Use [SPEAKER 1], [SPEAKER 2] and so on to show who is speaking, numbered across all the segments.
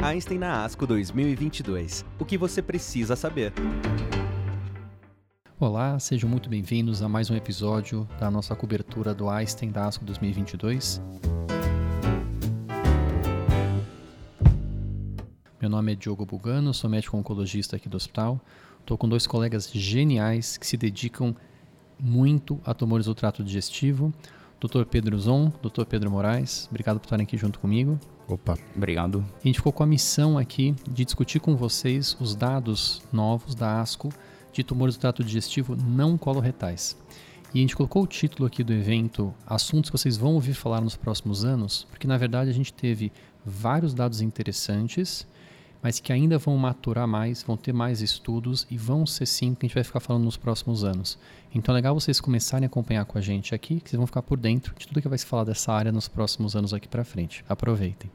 [SPEAKER 1] Einstein na ASCO 2022. O que você precisa saber.
[SPEAKER 2] Olá, sejam muito bem-vindos a mais um episódio da nossa cobertura do Einstein da ASCO 2022. Meu nome é Diogo Bugano, sou médico oncologista aqui do hospital. Estou com dois colegas geniais que se dedicam muito a tumores do trato digestivo. Dr. Pedro Zon, Dr. Pedro Moraes, obrigado por estarem aqui junto comigo.
[SPEAKER 3] Opa, obrigado.
[SPEAKER 2] A gente ficou com a missão aqui de discutir com vocês os dados novos da ASCO de tumores do trato digestivo não coloretais. E a gente colocou o título aqui do evento Assuntos que vocês vão ouvir falar nos próximos anos, porque na verdade a gente teve vários dados interessantes mas que ainda vão maturar mais, vão ter mais estudos e vão ser sim que a gente vai ficar falando nos próximos anos. Então é legal vocês começarem a acompanhar com a gente aqui, que vocês vão ficar por dentro de tudo que vai se falar dessa área nos próximos anos aqui para frente. Aproveitem.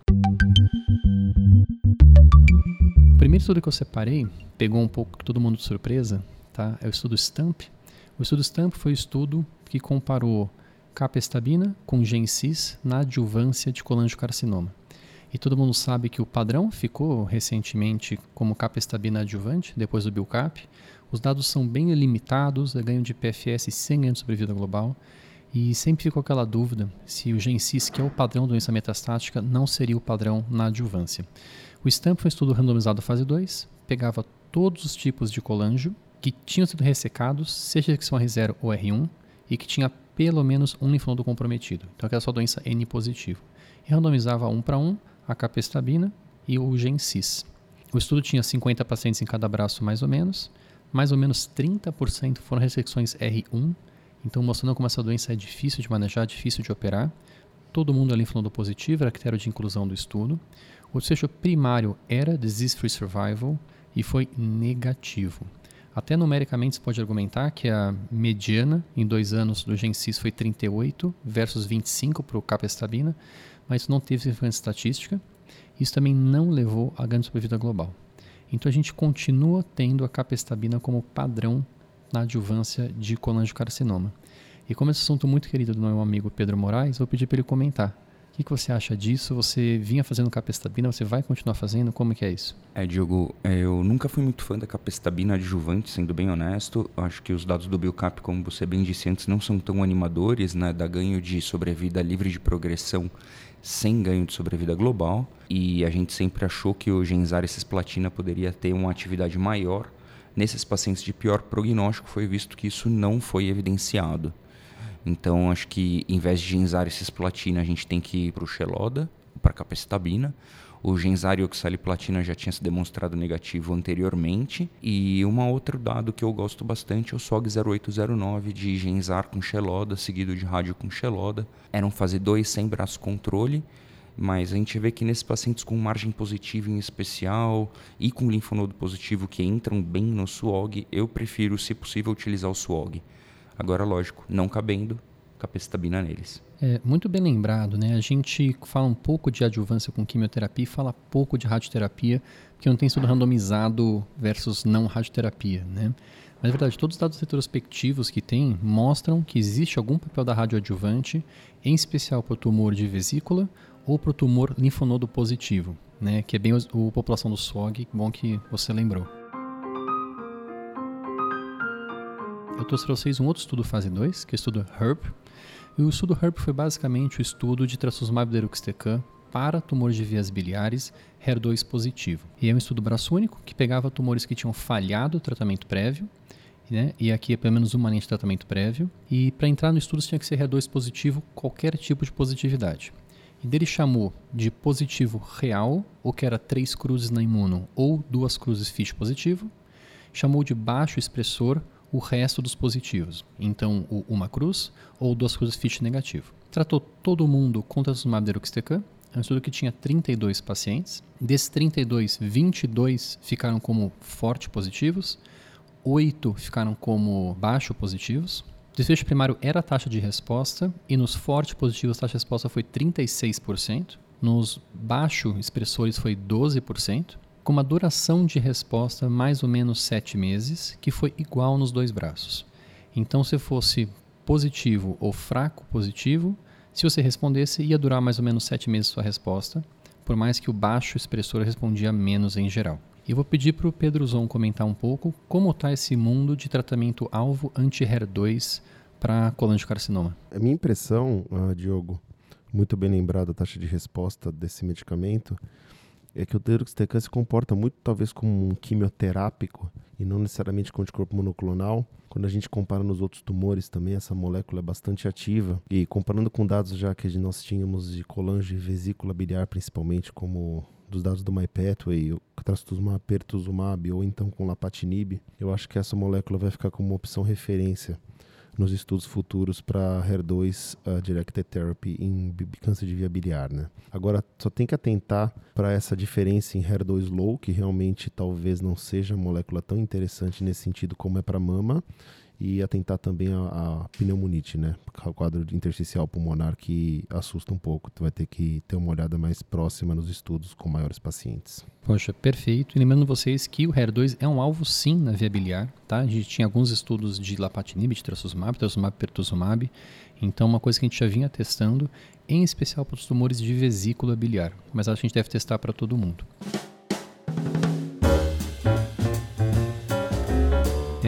[SPEAKER 2] O primeiro estudo que eu separei pegou um pouco todo mundo de surpresa, tá? É o estudo STAMP. O estudo STAMP foi o estudo que comparou capestabina com gencis na adjuvância de colangiocarcinoma. E todo mundo sabe que o padrão ficou recentemente como capestabina adjuvante, depois do BILCAP. Os dados são bem limitados, é ganho de PFS sem ganho de sobrevida global. E sempre ficou aquela dúvida se o GenCis, que é o padrão doença metastática, não seria o padrão na adjuvância. O STAMP foi um estudo randomizado fase 2, pegava todos os tipos de colangio que tinham sido ressecados, seja que são R0 ou R1, e que tinha pelo menos um linfonodo comprometido. Então aquela só doença N positivo. E randomizava um para um a capestabina e o Gencis. O estudo tinha 50 pacientes em cada braço, mais ou menos. Mais ou menos 30% foram ressecções R1, então mostrando como essa doença é difícil de manejar, difícil de operar. Todo mundo é linfonodo positivo, era critério de inclusão do estudo. O desfecho primário era disease-free survival e foi negativo. Até numericamente se pode argumentar que a mediana em dois anos do Gencis foi 38 versus 25 para o capestabina, mas não teve influência estatística. Isso também não levou a ganho de sobrevida global. Então a gente continua tendo a capestabina como padrão na adjuvância de colangiocarcinoma. E como esse assunto muito querido do meu amigo Pedro Moraes, vou pedir para ele comentar. O que, que, você acha disso? Você vinha fazendo capestabina, você vai continuar fazendo? Como que é isso?
[SPEAKER 3] É, Diogo, é, eu nunca fui muito fã da capestabina adjuvante, sendo bem honesto. Acho que os dados do Biocap, como você bem disse antes, não são tão animadores, né? Da ganho de sobrevida livre de progressão sem ganho de sobrevida global e a gente sempre achou que o Genzar cisplatina poderia ter uma atividade maior nesses pacientes de pior prognóstico, foi visto que isso não foi evidenciado. Então, acho que em vez de Genzar cisplatina, a gente tem que ir para o Xeloda, para capecitabina, o Genzar e oxaliplatina já tinha se demonstrado negativo anteriormente. E um outro dado que eu gosto bastante é o SOG 0809 de Genzar com Xeloda, seguido de rádio com Xeloda. Eram fase 2 sem braço controle. Mas a gente vê que nesses pacientes com margem positiva em especial e com linfonodo positivo que entram bem no SWOG, eu prefiro, se possível, utilizar o SWOG. Agora, lógico, não cabendo, capecitabina neles.
[SPEAKER 2] É, muito bem lembrado, né? A gente fala um pouco de adjuvância com quimioterapia e fala pouco de radioterapia, porque não tem estudo randomizado versus não radioterapia, né? Mas, na verdade, todos os dados retrospectivos que tem mostram que existe algum papel da radioadjuvante, em especial para o tumor de vesícula ou para o tumor linfonodo positivo, né? Que é bem a população do SWOG, bom que você lembrou. Eu trouxe para vocês um outro estudo fase 2, que é o estudo HERB, e o estudo HERP foi basicamente o estudo de trastuzumab deruxtecan para tumores de vias biliares HER2 positivo. E é um estudo braço único que pegava tumores que tinham falhado o tratamento prévio, né? e aqui é pelo menos uma linha de tratamento prévio, e para entrar no estudo tinha que ser HER2 positivo, qualquer tipo de positividade. E dele chamou de positivo real, ou que era três cruzes na imuno, ou duas cruzes FISH positivo, chamou de baixo expressor, o resto dos positivos. Então, o uma cruz ou duas cruzes FISH negativo. Tratou todo mundo com trastuzumab deruxtecan. É um estudo que tinha 32 pacientes. Desses 32, 22 ficaram como forte positivos, 8 ficaram como baixo positivos. O desfecho primário era a taxa de resposta e nos forte positivos a taxa de resposta foi 36%. Nos baixo expressores foi 12% com uma duração de resposta mais ou menos sete meses, que foi igual nos dois braços. Então, se fosse positivo ou fraco positivo, se você respondesse, ia durar mais ou menos sete meses sua resposta. por mais que o baixo expressor respondia menos em geral. E vou pedir para o Pedro Zon comentar um pouco como está esse mundo de tratamento alvo anti-HER2 para colangiocarcinoma.
[SPEAKER 4] A minha impressão, uh, Diogo, muito bem lembrada a taxa de resposta desse medicamento, é que o deruxtecan se comporta muito talvez como um quimioterápico e não necessariamente com anticorpo monoclonal. Quando a gente compara nos outros tumores também, essa molécula é bastante ativa. E comparando com dados já que nós tínhamos de colange e vesícula biliar, principalmente, como dos dados do MyPathway, trastuzumab, pertuzumab ou então com lapatinib, eu acho que essa molécula vai ficar como uma opção referência nos estudos futuros para HER2 uh, Directed Therapy em câncer de via biliar. Né? Agora, só tem que atentar para essa diferença em HER2 low, que realmente talvez não seja uma molécula tão interessante nesse sentido como é para mama, e atentar também a, a pneumonite, né? O quadro intersticial pulmonar que assusta um pouco. Tu vai ter que ter uma olhada mais próxima nos estudos com maiores pacientes.
[SPEAKER 2] Poxa, perfeito. E lembrando vocês que o HER2 é um alvo sim na via biliar, tá? A gente tinha alguns estudos de lapatinib, de trastuzumab, trastuzumab, pertuzumab. Então, uma coisa que a gente já vinha testando, em especial para os tumores de vesícula biliar. Mas a gente deve testar para todo mundo.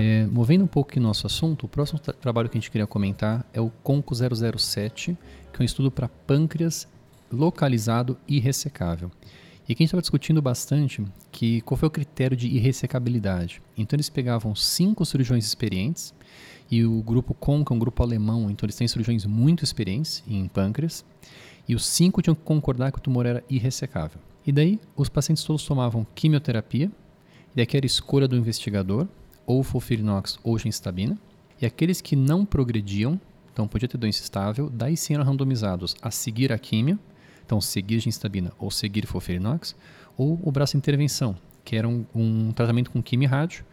[SPEAKER 2] É, movendo um pouco aqui nosso assunto, o próximo tra trabalho que a gente queria comentar é o CONCO 007, que é um estudo para pâncreas localizado e ressecável. E aqui a gente estava discutindo bastante que qual foi o critério de irressecabilidade. Então eles pegavam cinco cirurgiões experientes e o grupo CONCO é um grupo alemão, então eles têm cirurgiões muito experientes em pâncreas e os cinco tinham que concordar que o tumor era irressecável. E daí os pacientes todos tomavam quimioterapia, e daqui era escolha do investigador, ou fulfirinox ou gemcitabina. E aqueles que não progrediam, então podia ter doença estável, daí sim eram randomizados a seguir a químio, então seguir gemcitabina ou seguir fulfirinox, ou o braço intervenção, que era um, um tratamento com quimio rádio,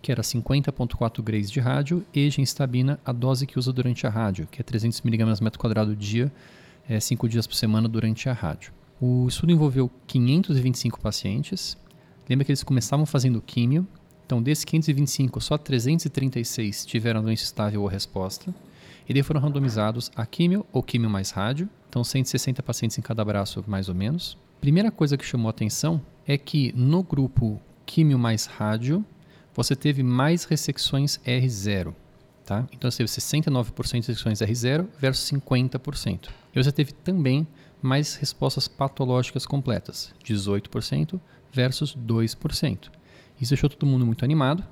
[SPEAKER 2] que era 50.4 grays de rádio e gemcitabina, a dose que usa durante a rádio, que é 300 mg metro quadrado dia, 5 é, dias por semana durante a rádio. O estudo envolveu 525 pacientes. Lembra que eles começavam fazendo químio, então, desses 525, só 336 tiveram doença estável ou resposta. E daí foram randomizados a químio ou químio mais rádio. Então, 160 pacientes em cada braço, mais ou menos. Primeira coisa que chamou atenção é que no grupo químio mais rádio, você teve mais ressecções R0. Tá? Então, você teve 69% de ressecções R0 versus 50%. E você teve também mais respostas patológicas completas, 18% versus 2%. Isso deixou todo mundo muito animado.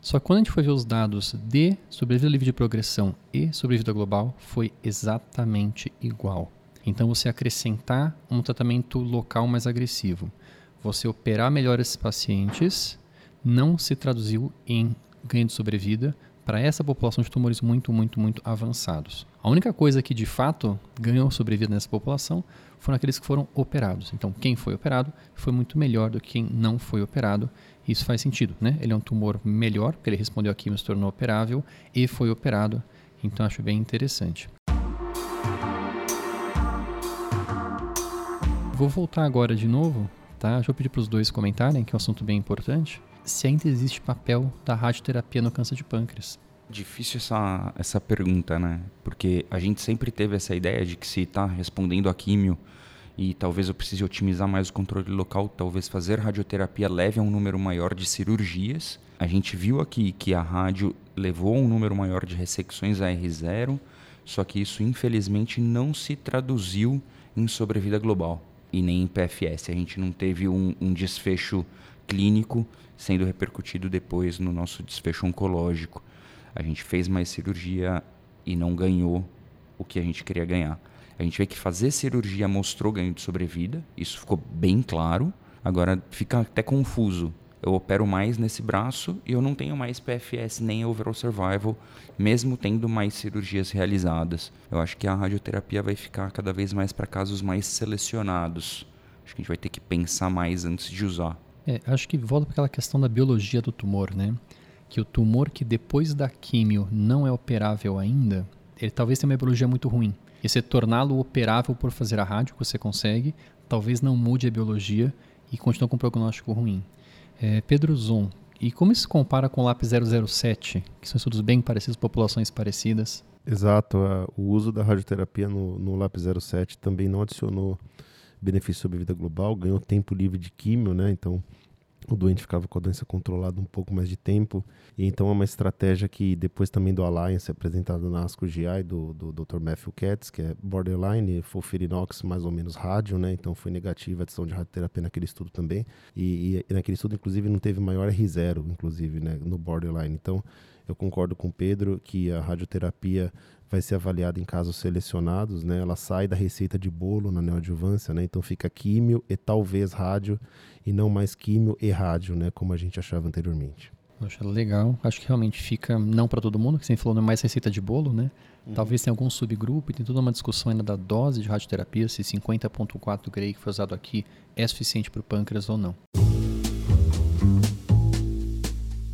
[SPEAKER 2] Só que quando a gente foi ver os dados de sobrevida livre de progressão e sobrevida global, foi exatamente igual. Então, você acrescentar um tratamento local mais agressivo, você operar melhor esses pacientes, não se traduziu em ganho de sobrevida para essa população de tumores muito, muito, muito avançados. A única coisa que de fato ganhou sobrevida nessa população foram aqueles que foram operados. Então, quem foi operado foi muito melhor do que quem não foi operado. Isso faz sentido, né? Ele é um tumor melhor, porque ele respondeu a quimio, se tornou operável e foi operado. Então acho bem interessante. Vou voltar agora de novo, tá? Já vou pedir para os dois comentarem, que é um assunto bem importante. Se ainda existe papel da radioterapia no câncer de pâncreas.
[SPEAKER 3] Difícil essa, essa pergunta, né? Porque a gente sempre teve essa ideia de que se está respondendo a químio e talvez eu precise otimizar mais o controle local, talvez fazer radioterapia leve a um número maior de cirurgias. A gente viu aqui que a rádio levou a um número maior de ressecções a R0, só que isso infelizmente não se traduziu em sobrevida global e nem em PFS. A gente não teve um, um desfecho clínico sendo repercutido depois no nosso desfecho oncológico. A gente fez mais cirurgia e não ganhou o que a gente queria ganhar. A gente vê que fazer cirurgia mostrou ganho de sobrevida, isso ficou bem claro. Agora fica até confuso. Eu opero mais nesse braço e eu não tenho mais PFS nem overall survival, mesmo tendo mais cirurgias realizadas. Eu acho que a radioterapia vai ficar cada vez mais para casos mais selecionados. Acho que a gente vai ter que pensar mais antes de usar.
[SPEAKER 2] É, acho que volta para aquela questão da biologia do tumor, né? Que o tumor que depois da químio não é operável ainda, ele talvez tenha uma biologia muito ruim. E você torná-lo operável por fazer a rádio, que você consegue, talvez não mude a biologia e continue com um prognóstico ruim. É, Pedro Zon, e como isso se compara com o LAP 007, que são estudos bem parecidos, populações parecidas?
[SPEAKER 4] Exato, o uso da radioterapia no, no LAP 07 também não adicionou benefício sobre vida global, ganhou tempo livre de químio, né? Então o doente ficava com a doença controlada um pouco mais de tempo. E então é uma estratégia que depois também do Alliance, apresentado na ASCO GI, do, do Dr. Matthew Katz, que é borderline, fulfirinox mais ou menos rádio, né? Então foi negativa a adição de radioterapia naquele estudo também. E, e, naquele estudo, inclusive, não teve maior R0, inclusive, né? No borderline. Então eu concordo com o Pedro que a radioterapia vai ser avaliada em casos selecionados, né? Ela sai da receita de bolo na neoadjuvância, né? Então fica químio e talvez rádio e não mais químio e rádio, né? Como a gente achava anteriormente.
[SPEAKER 2] Poxa, legal. Acho que realmente fica não para todo mundo, que você falou, não é mais receita de bolo, né? Uhum. Talvez tenha algum subgrupo e tem toda uma discussão ainda da dose de radioterapia, se 50.4 Gray que foi usado aqui é suficiente para o pâncreas ou não.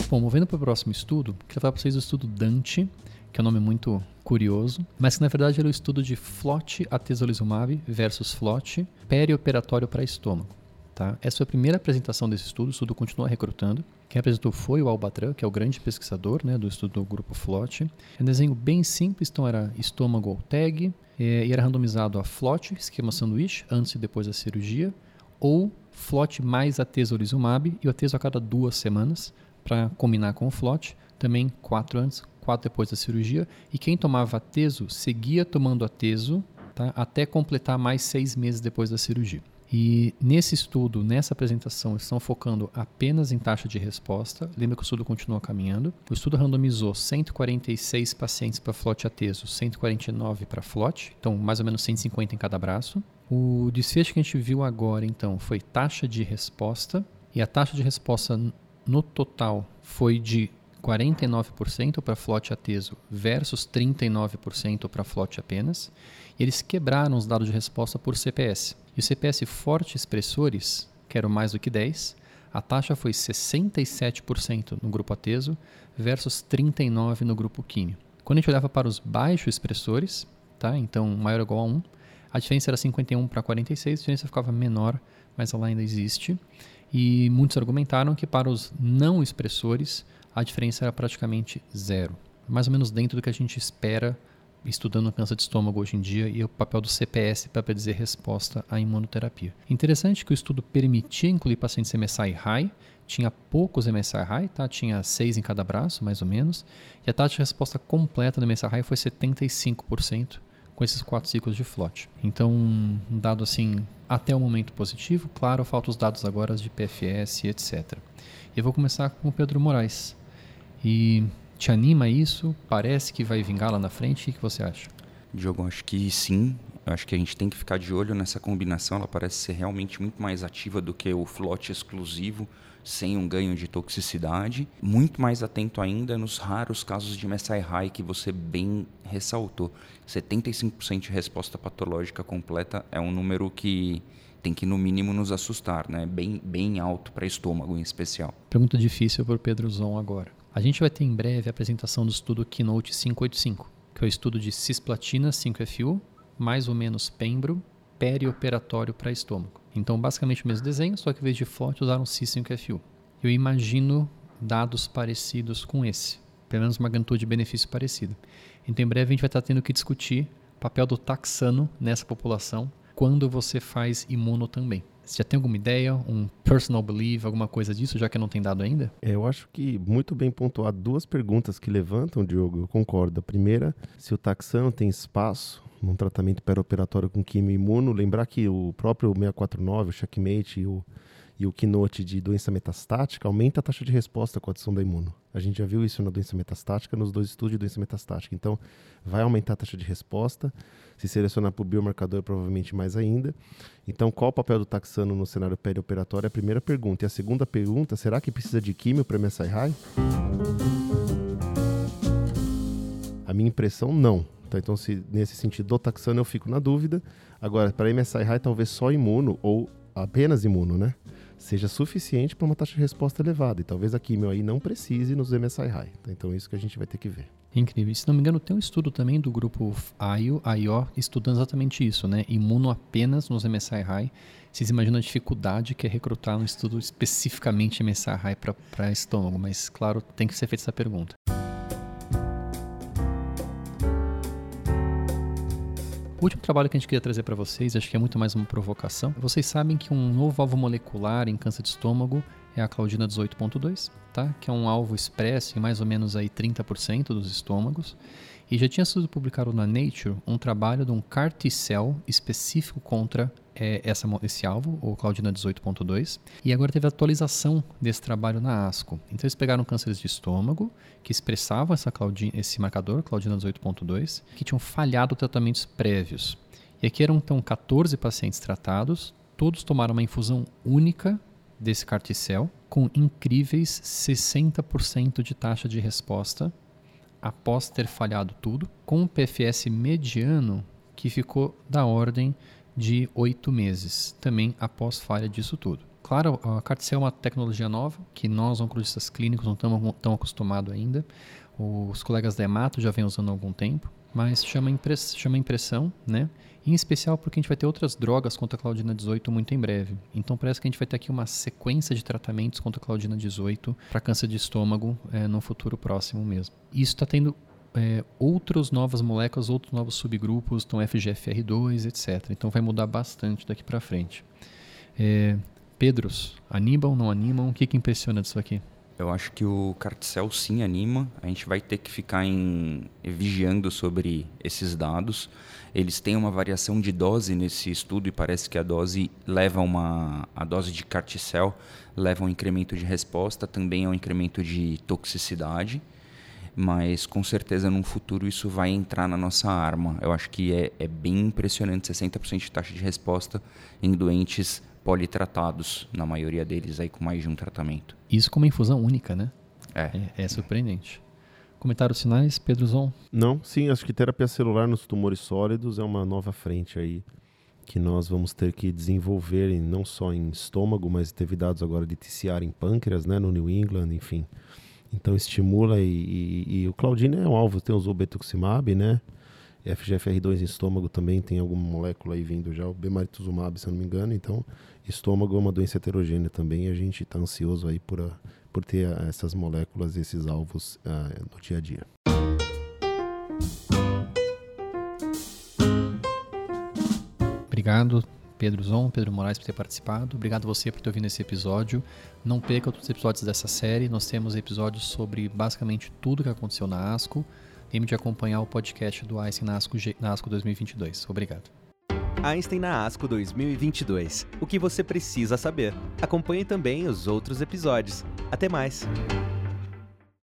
[SPEAKER 2] Bom, movendo para o próximo estudo, queria falar para vocês do estudo Dante, que é um nome muito curioso, mas que na verdade era o estudo de FLOT atezolizumab versus FLOT perioperatório para estômago. Tá? Essa foi a primeira apresentação desse estudo, o estudo continua recrutando. Quem apresentou foi o Albatran, que é o grande pesquisador né, do estudo do grupo FLOT. É um desenho bem simples, então era estômago ou tag, é, e era randomizado a FLOT, esquema sanduíche, antes e depois da cirurgia, ou FLOT mais atezolizumab, e o atezo a cada duas semanas, para combinar com o FLOT, também quatro antes, quatro depois da cirurgia. E quem tomava ateso seguia tomando ateso tá, até completar mais seis meses depois da cirurgia. E nesse estudo, nessa apresentação, eles estão focando apenas em taxa de resposta. Lembra que o estudo continua caminhando. O estudo randomizou 146 pacientes para flote ateso, 149 para flote, então mais ou menos 150 em cada braço. O desfecho que a gente viu agora, então, foi taxa de resposta. E a taxa de resposta no total foi de 49% para flote ateso versus 39% para flote apenas. E eles quebraram os dados de resposta por CPS. E o CPS forte expressores, que mais do que 10, a taxa foi 67% no grupo ateso versus 39% no grupo químio. Quando a gente olhava para os baixos expressores, tá? então maior ou igual a 1, a diferença era 51 para 46, a diferença ficava menor, mas ela ainda existe. E muitos argumentaram que para os não expressores a diferença era praticamente zero. Mais ou menos dentro do que a gente espera estudando câncer de estômago hoje em dia e o papel do CPS para predizer resposta à imunoterapia. Interessante que o estudo permitia incluir pacientes MSI high, tinha poucos MSI high, tá? tinha seis em cada braço, mais ou menos, e a taxa de resposta completa do MSI high foi 75% com esses quatro ciclos de flote. Então, um dado assim até o momento positivo, claro, faltam os dados agora de PFS, etc. Eu vou começar com o Pedro Moraes. E te anima isso? Parece que vai vingar lá na frente? O que você acha?
[SPEAKER 3] Diogo, acho que sim. Acho que a gente tem que ficar de olho nessa combinação. Ela parece ser realmente muito mais ativa do que o flote exclusivo, sem um ganho de toxicidade. Muito mais atento ainda nos raros casos de MSI high que você bem ressaltou. 75% de resposta patológica completa é um número que tem que no mínimo nos assustar, né? Bem, bem alto para estômago em especial.
[SPEAKER 2] Pergunta difícil para o Pedro Zon agora. A gente vai ter em breve a apresentação do estudo Keynote 585, que é o estudo de cisplatina 5FU, mais ou menos pembro, perioperatório para estômago. Então, basicamente o mesmo desenho, só que em vez de forte usaram cis5FU. Eu imagino dados parecidos com esse, pelo menos uma magnitude de benefício parecida. Então, em breve a gente vai estar tendo que discutir o papel do taxano nessa população quando você faz imuno também. Você já tem alguma ideia, um personal belief, alguma coisa disso, já que não tem dado ainda?
[SPEAKER 4] É, eu acho que muito bem pontuado duas perguntas que levantam, Diogo, eu concordo. A primeira, se o taxano tem espaço num tratamento perioperatório com quimio imuno, lembrar que o próprio 649, o checkmate e o e o keynote de doença metastática aumenta a taxa de resposta com a adição da imuno. A gente já viu isso na doença metastática, nos dois estudos de doença metastática. Então, vai aumentar a taxa de resposta. Se selecionar para o biomarcador, provavelmente mais ainda. Então, qual o papel do taxano no cenário perioperatório? É a primeira pergunta. E a segunda pergunta, será que precisa de químio para MSI high? A minha impressão, não. Tá? Então, se, nesse sentido do taxano, eu fico na dúvida. Agora, para MSI high, talvez só imuno ou apenas imuno, né? Seja suficiente para uma taxa de resposta elevada. E talvez a quimio aí não precise nos MSI high. Tá? Então é isso que a gente vai ter que ver.
[SPEAKER 2] Incrível. Se não me engano, tem um estudo também do grupo IO, IO estudando exatamente isso, né? Imuno apenas nos MSI high. Vocês imaginam a dificuldade que é recrutar um estudo especificamente MSI high para estômago, mas claro, tem que ser feita essa pergunta. O último trabalho que a gente queria trazer para vocês, acho que é muito mais uma provocação. Vocês sabem que um novo alvo molecular em câncer de estômago é a claudina 18.2, tá? Que é um alvo expresso em mais ou menos aí 30% dos estômagos. E já tinha sido publicado na Nature um trabalho de um CAR T-cell específico contra é, essa, esse alvo, o Claudina 18.2, e agora teve atualização desse trabalho na ASCO. Então eles pegaram cânceres de estômago que expressavam essa Claudina, esse marcador, Claudina 18.2, que tinham falhado tratamentos prévios. E aqui eram então 14 pacientes tratados, todos tomaram uma infusão única desse carticel, com incríveis 60% de taxa de resposta após ter falhado tudo, com um PFS mediano que ficou da ordem de oito meses, também após falha disso tudo. Claro, a Carticel é uma tecnologia nova que nós, oncologistas clínicos, não estamos tão acostumados ainda. Os colegas da Emato já vêm usando há algum tempo, mas chama, impress chama impressão, né? Em especial porque a gente vai ter outras drogas contra a Claudina 18 muito em breve. Então parece que a gente vai ter aqui uma sequência de tratamentos contra a Claudina 18 para câncer de estômago é, no futuro próximo mesmo. Isso está tendo é, outras novas moléculas, outros novos subgrupos, então FGFR2, etc. Então vai mudar bastante daqui para frente. É, Pedros, animam, não animam? O que, que impressiona disso aqui?
[SPEAKER 3] Eu acho que o Carticel sim anima. A gente vai ter que ficar em, vigiando sobre esses dados. Eles têm uma variação de dose nesse estudo e parece que a dose leva uma a dose de Carticel leva um incremento de resposta, também é um incremento de toxicidade. Mas com certeza no futuro isso vai entrar na nossa arma. Eu acho que é, é bem impressionante 60% de taxa de resposta em doentes politratados, na maioria deles aí com mais de um tratamento.
[SPEAKER 2] Isso com uma infusão única, né?
[SPEAKER 3] É.
[SPEAKER 2] É, é surpreendente. Comentários finais, Pedro Zon?
[SPEAKER 4] Não, sim, acho que terapia celular nos tumores sólidos é uma nova frente aí que nós vamos ter que desenvolver em, não só em estômago, mas teve dados agora de TCR em pâncreas, né, no New England, enfim. Então estimula e, e, e o Claudine é um alvo, tem o Betuximab, né? FGFR2 em estômago também tem alguma molécula aí vindo já, o bemarituzumab, se eu não me engano. Então, estômago é uma doença heterogênea também e a gente está ansioso aí por, a, por ter a, essas moléculas, esses alvos uh, no dia a dia.
[SPEAKER 2] Obrigado, Pedro Zon, Pedro Moraes, por ter participado. Obrigado você por ter ouvido esse episódio. Não perca outros episódios dessa série. Nós temos episódios sobre basicamente tudo que aconteceu na ASCO lembre de acompanhar o podcast do Einstein na ASCO, na ASCO 2022. Obrigado.
[SPEAKER 1] Einstein na ASCO 2022. O que você precisa saber. Acompanhe também os outros episódios. Até mais!